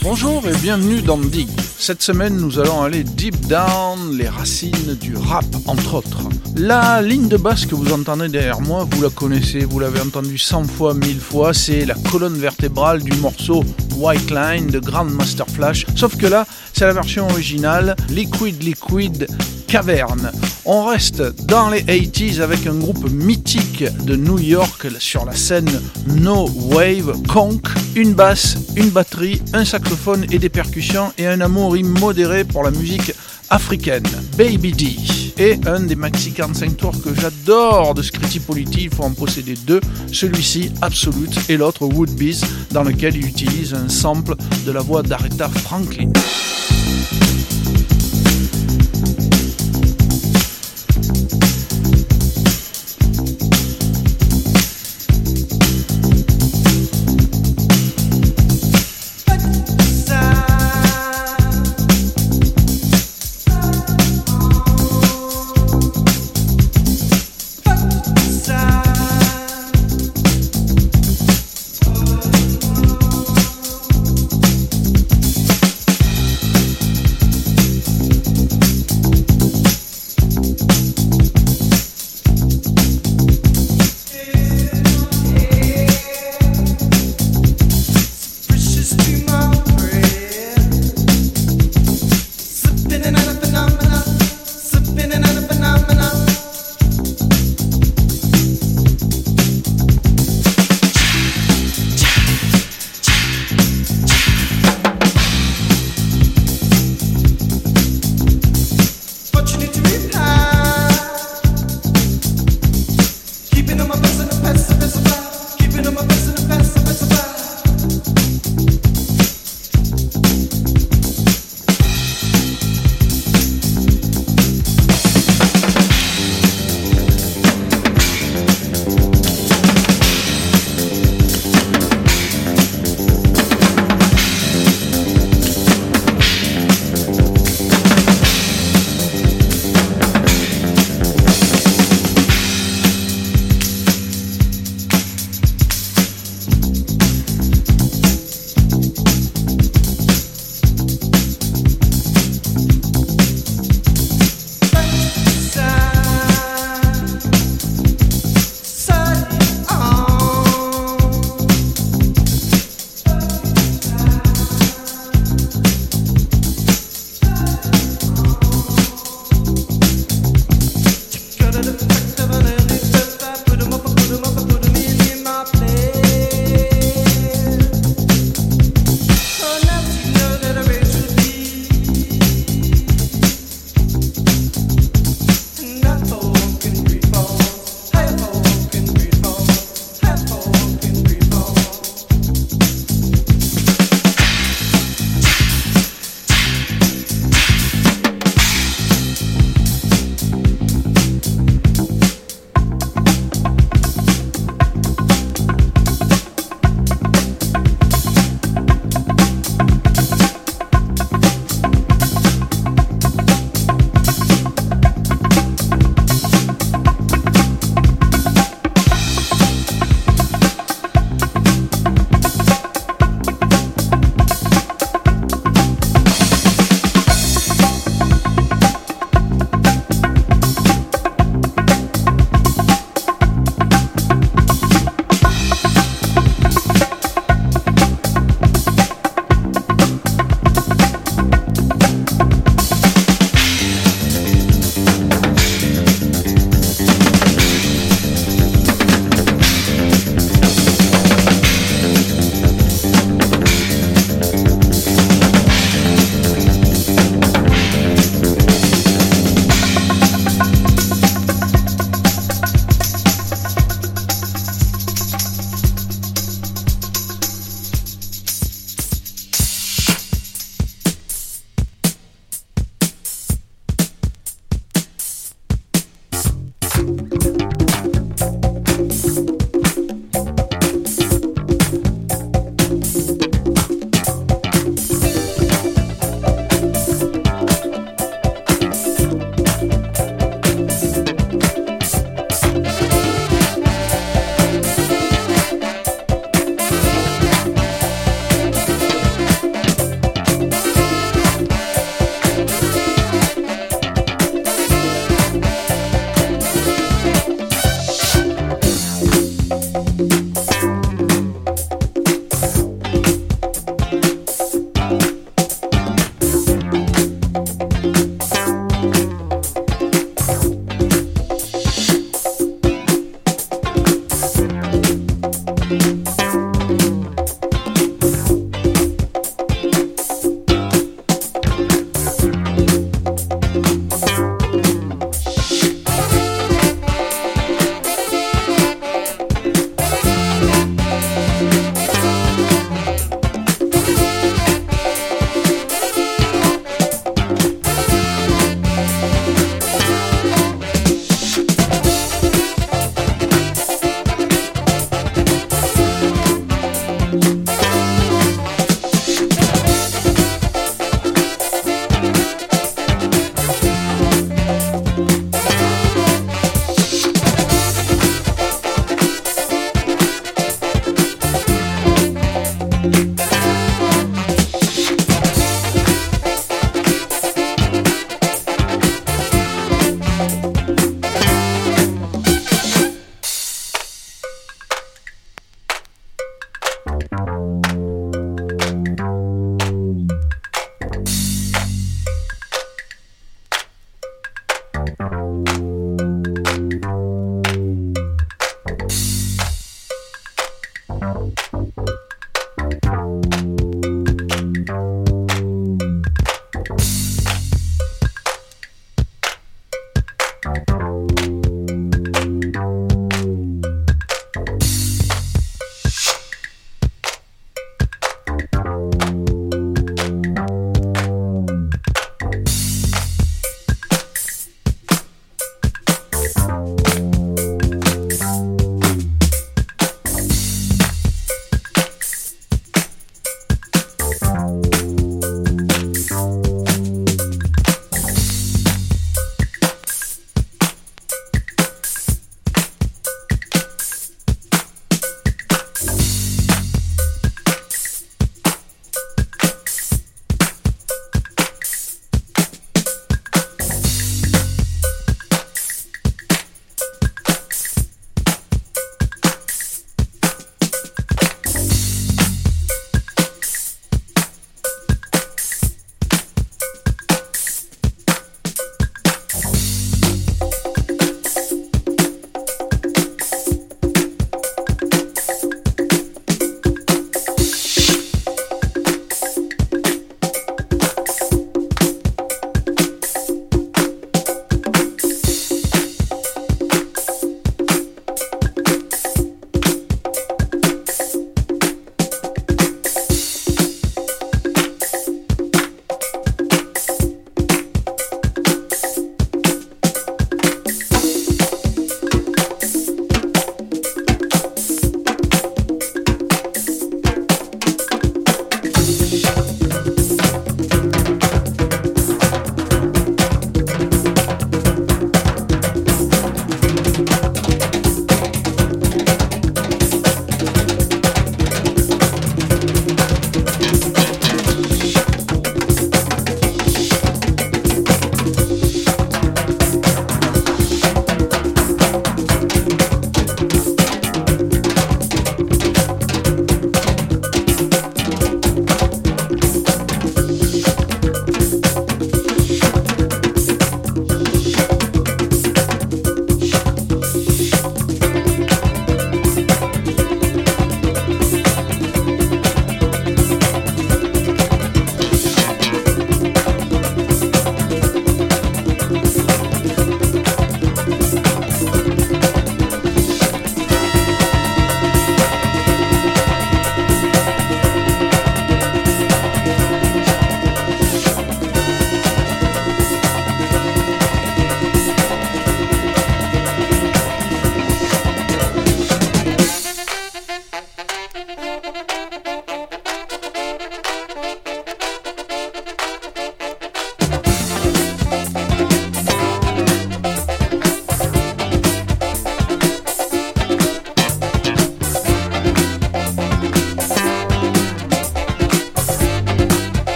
Bonjour et bienvenue dans Dig. Cette semaine, nous allons aller deep down les racines du rap, entre autres. La ligne de basse que vous entendez derrière moi, vous la connaissez, vous l'avez entendue 100 fois, 1000 fois, c'est la colonne vertébrale du morceau White Line de Grandmaster Flash. Sauf que là, c'est la version originale, Liquid Liquid Caverne. On reste dans les 80s avec un groupe mythique de New York sur la scène No Wave, Conk. Une basse, une batterie, un saxophone et des percussions et un amour immodéré pour la musique africaine, Baby D. Et un des maxi 45 tours que j'adore de Scritti Politi, il faut en posséder deux, celui-ci Absolute et l'autre Woodbees dans lequel il utilise un sample de la voix d'Aretha Franklin.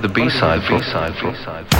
The B-side, B-side, B-side. B-side,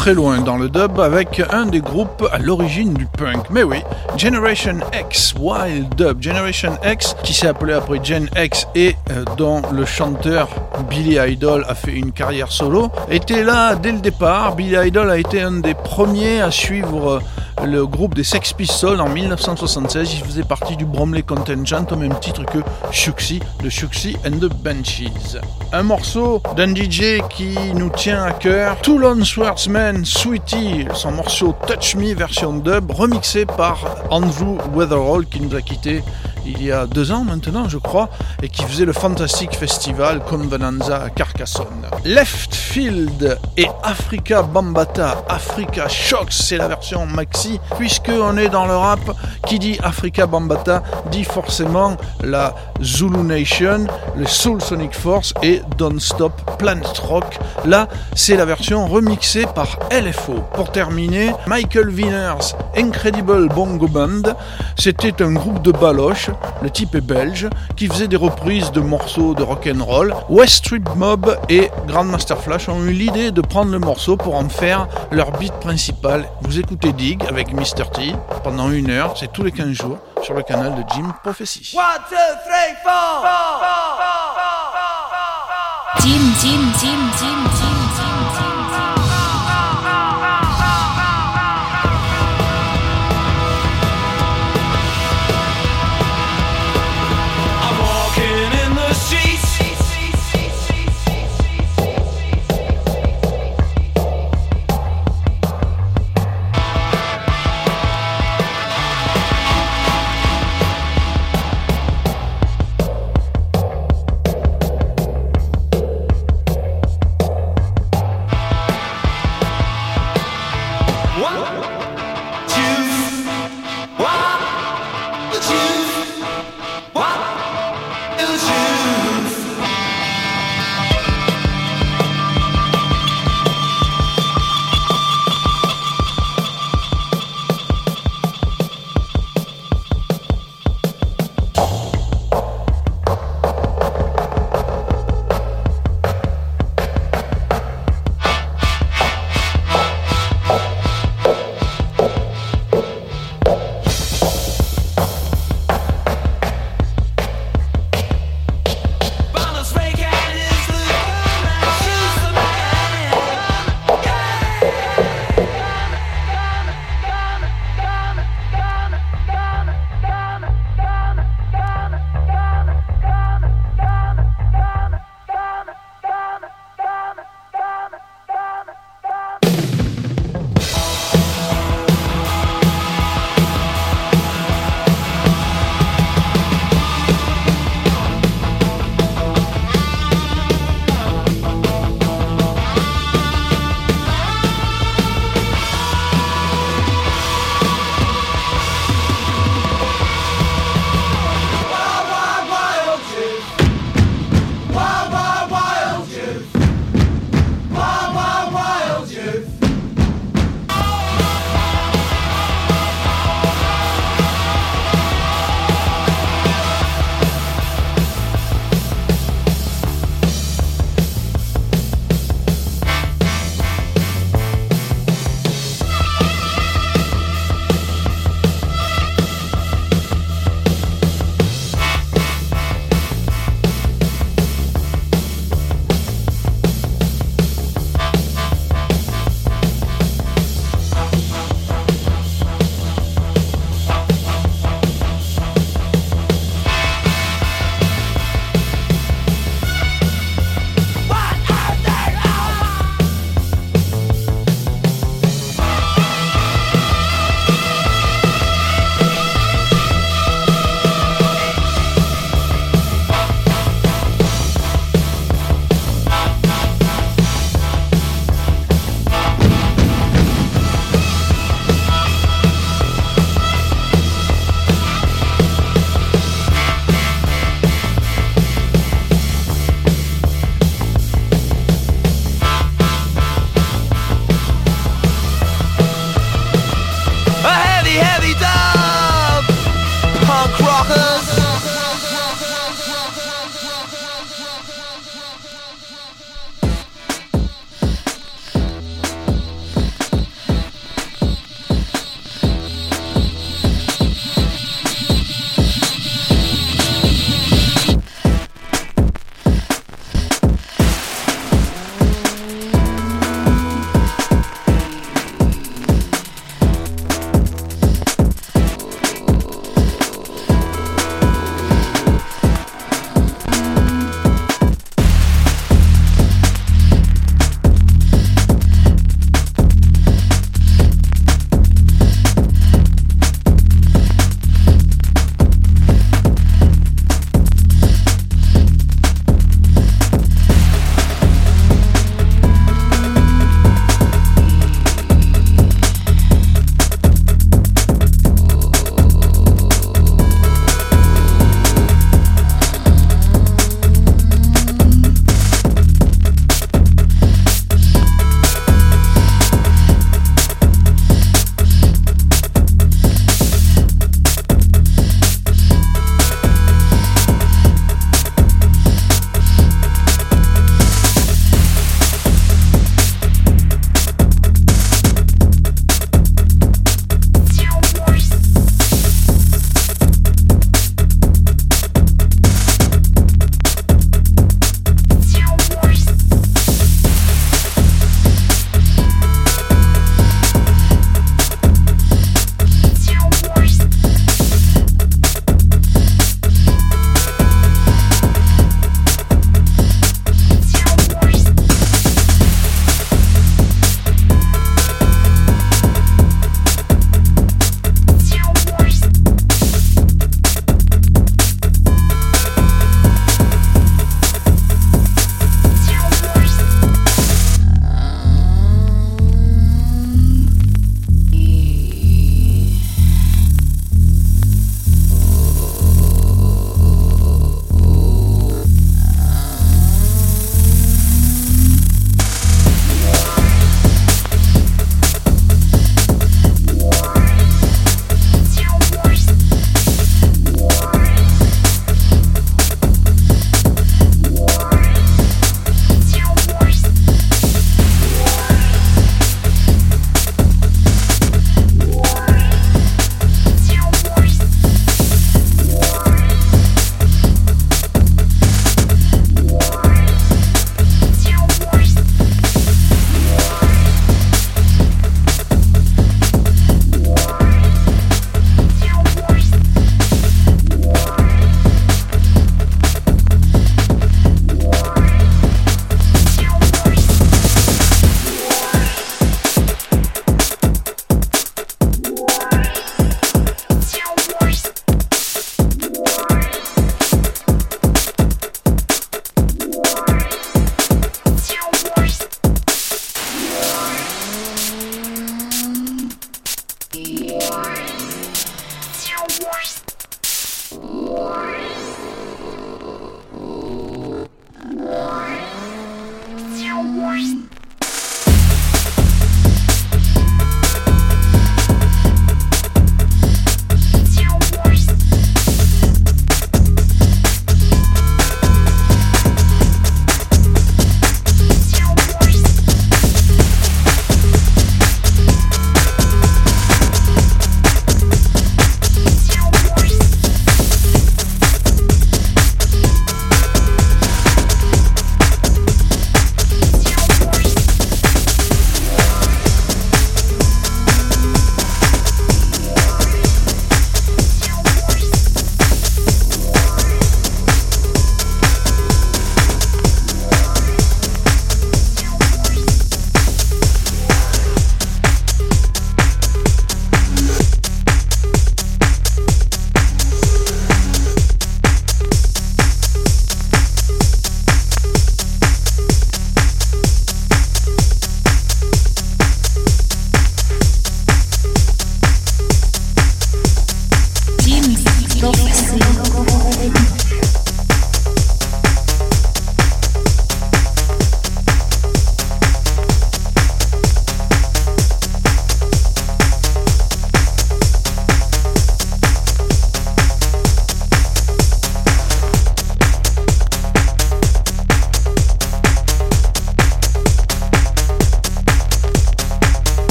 très loin dans le dub avec un des groupes à l'origine du punk. Mais oui, Generation X, Wild Dub. Generation X, qui s'est appelé après Gen X et euh, dont le chanteur Billy Idol a fait une carrière solo, était là dès le départ. Billy Idol a été un des premiers à suivre le groupe des Sex Pistols en 1976. Il faisait partie du Bromley Contingent au même titre que Shuxi de Shuxi and the Benchies. Un morceau d'un DJ qui nous tient à cœur, Toulon Swordsman Sweetie, son morceau Touch Me version dub remixé par Andrew Weatherall qui nous a quitté il y a deux ans maintenant, je crois, et qui faisait le fantastique festival Convenanza à Carcassonne. Left Field et Africa Bambata, Africa Shocks, c'est la version maxi, puisque on est dans le rap, qui dit Africa Bambata dit forcément la Zulu Nation, le Soul Sonic Force et Don't Stop Planet Rock. Là, c'est la version remixée par LFO. Pour terminer, Michael Wieners Incredible Bongo Band, c'était un groupe de baloches le type est belge, qui faisait des reprises de morceaux de rock and roll. West Street Mob et Grandmaster Flash ont eu l'idée de prendre le morceau pour en faire leur beat principal. Vous écoutez Dig avec Mr. T pendant une heure, c'est tous les 15 jours, sur le canal de Jim Prophecy. Jim, Jim, Jim, Jim,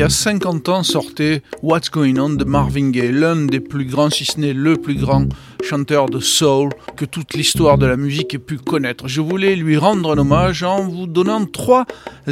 y a 50 ans sortait What's Going On de Marvin Gaye, l'un des plus grands, si ce n'est le plus grand chanteur de soul que toute l'histoire de la musique ait pu connaître. Je voulais lui rendre un hommage en vous donnant trois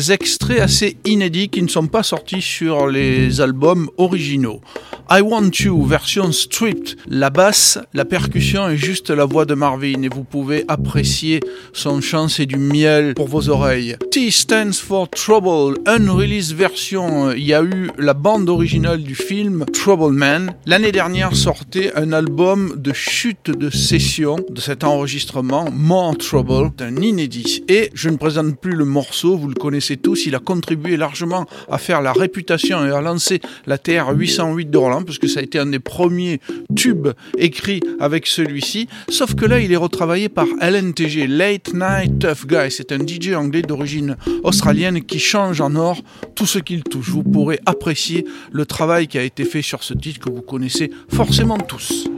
extraits assez inédits qui ne sont pas sortis sur les albums originaux. I Want You, version stripped, la basse, la percussion et juste la voix de Marvin et vous pouvez apprécier son chant, c'est du miel pour vos oreilles. T stands for Trouble, unreleased version, il y a eu la bande originale du film Trouble Man. L'année dernière sortait un album de chute de session de cet enregistrement, More Trouble, d'un inédit. Et je ne présente plus le morceau, vous le connaissez tous, il a contribué largement à faire la réputation et à lancer la TR 808 de Roland parce que ça a été un des premiers tubes écrits avec celui-ci. Sauf que là, il est retravaillé par LNTG, Late Night Tough Guy. C'est un DJ anglais d'origine australienne qui change en or tout ce qu'il touche. Vous pourrez apprécier le travail qui a été fait sur ce titre que vous connaissez forcément tous.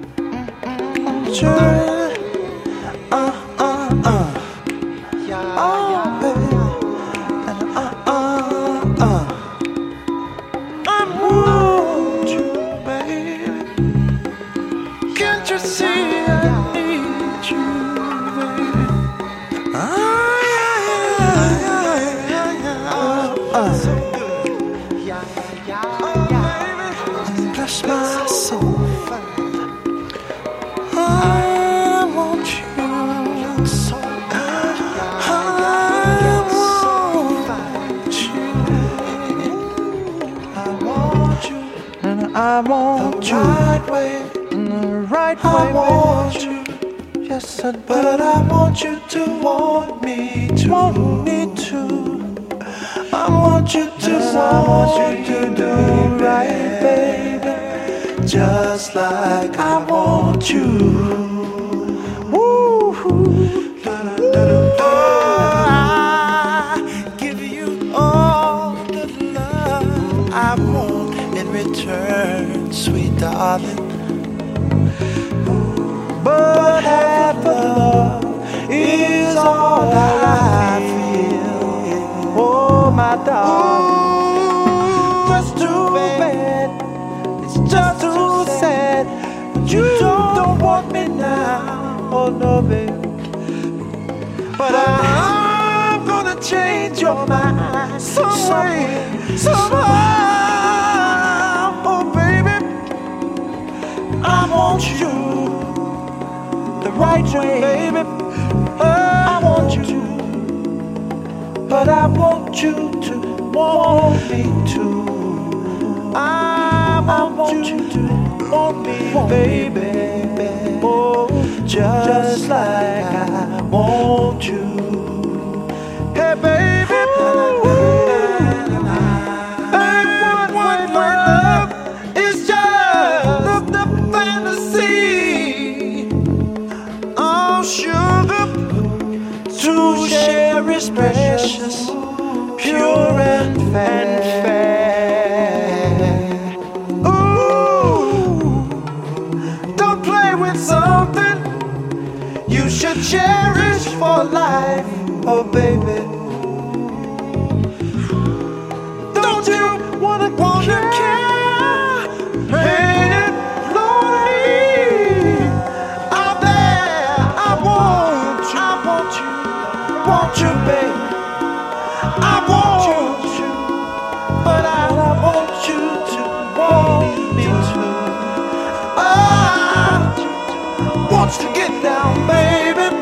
I want the you right way, the right way. I want you, yes, I do. but I want you to want me to. Want me to. I want you to, yes, I want you to do right, baby, just like I want you. sweet darling. Right way, baby. I want you, but I want you to want me to. I want you to want me, baby. Oh, just like I want you. For life, oh baby. Don't you wanna, wanna care? Out there? I want you, I want you, want you, baby. I want you, but I want you to want me too. I ah, want you to get down, baby.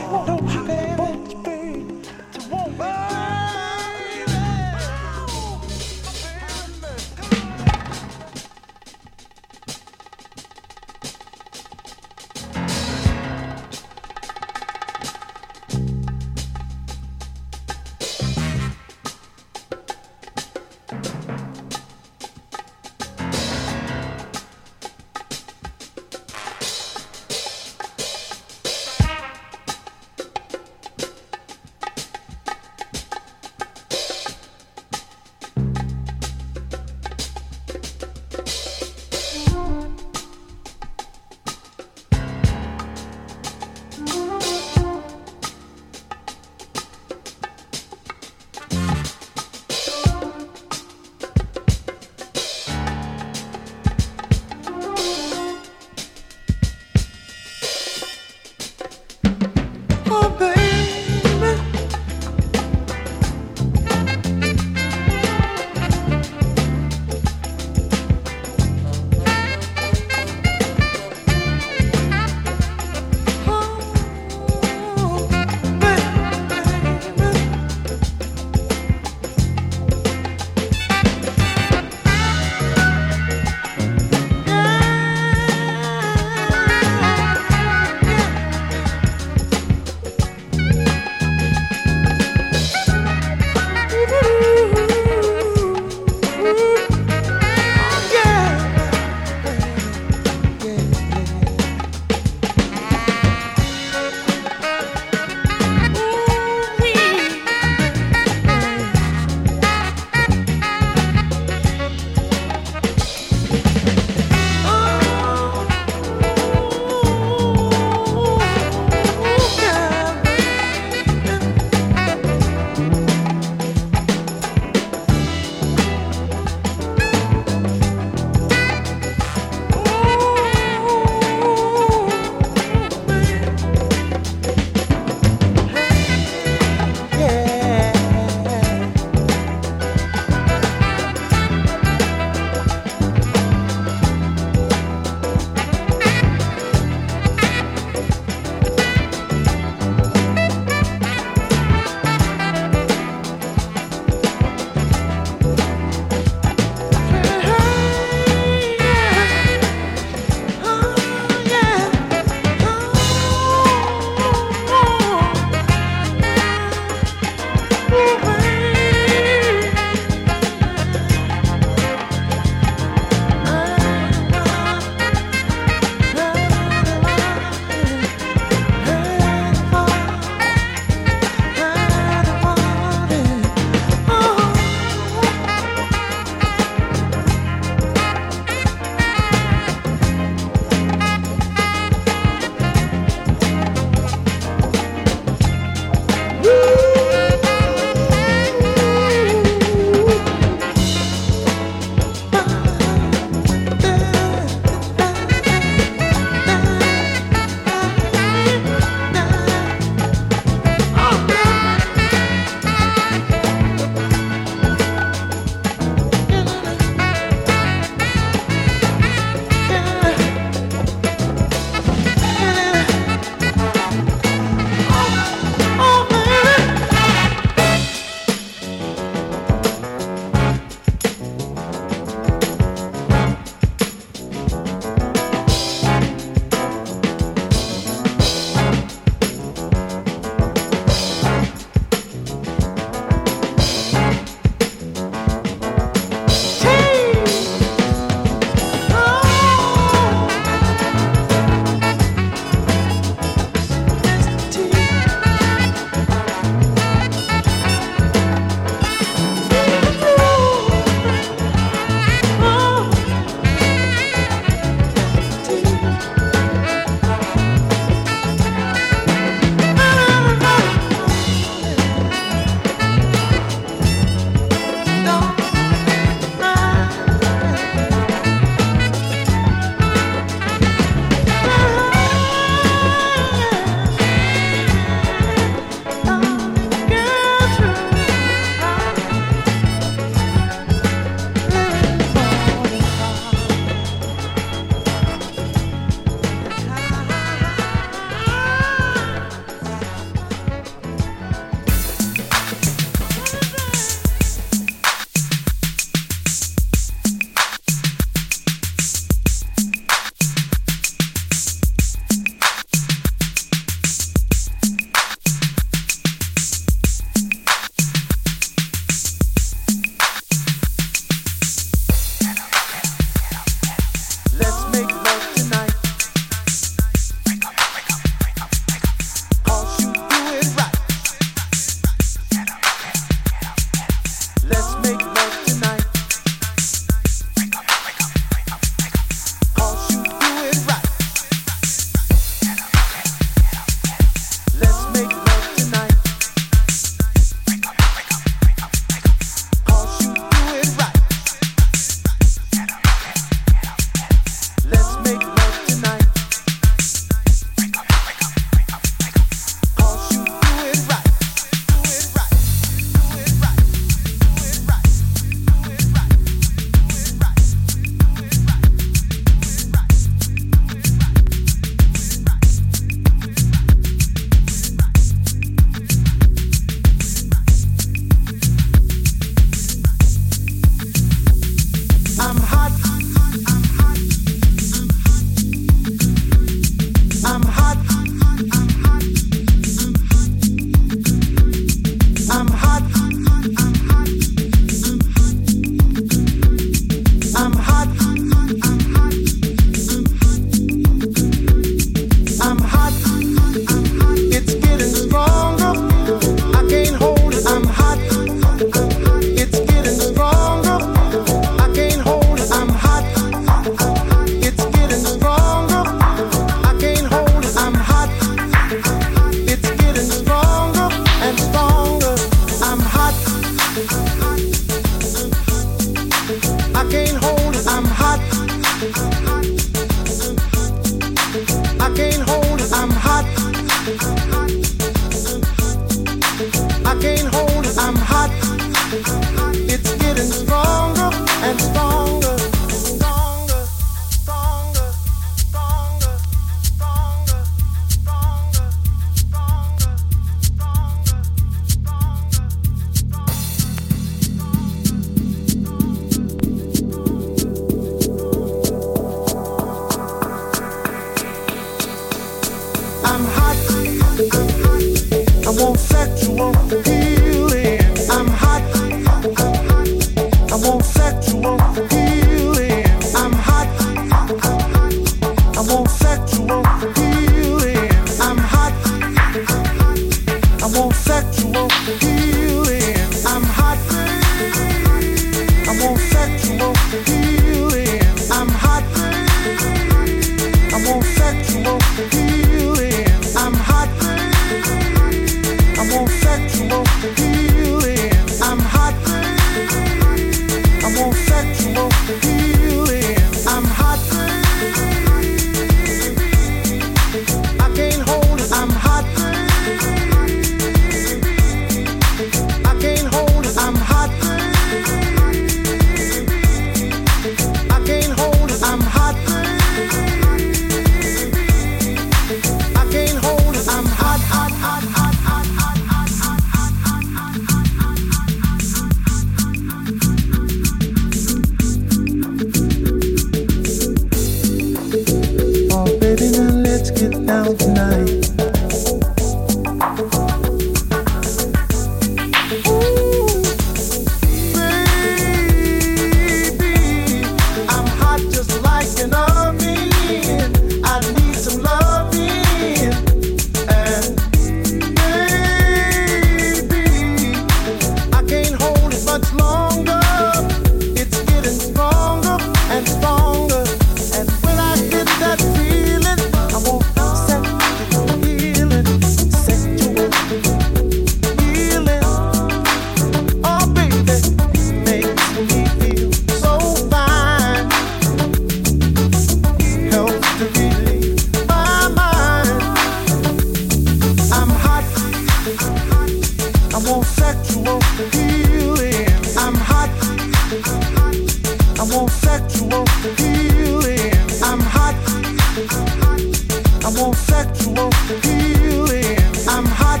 want sexual healing. I'm hot.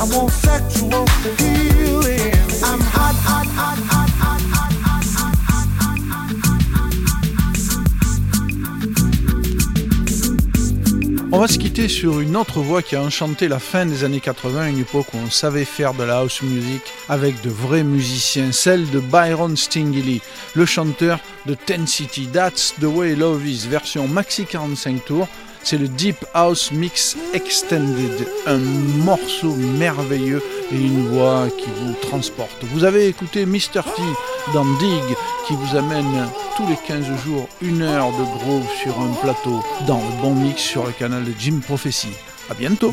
I want sexual sur une autre voix qui a enchanté la fin des années 80, une époque où on savait faire de la house music avec de vrais musiciens, celle de Byron Stingly, le chanteur de Ten City. That's the way love is, version maxi 45 tours. C'est le Deep House Mix Extended, un morceau merveilleux et une voix qui vous transporte. Vous avez écouté Mr. T dans Dig qui vous amène tous les 15 jours une heure de groove sur un plateau dans le bon mix sur le canal de Jim Prophecy. A bientôt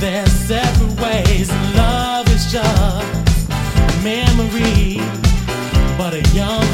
There's several ways love is just memory, but a young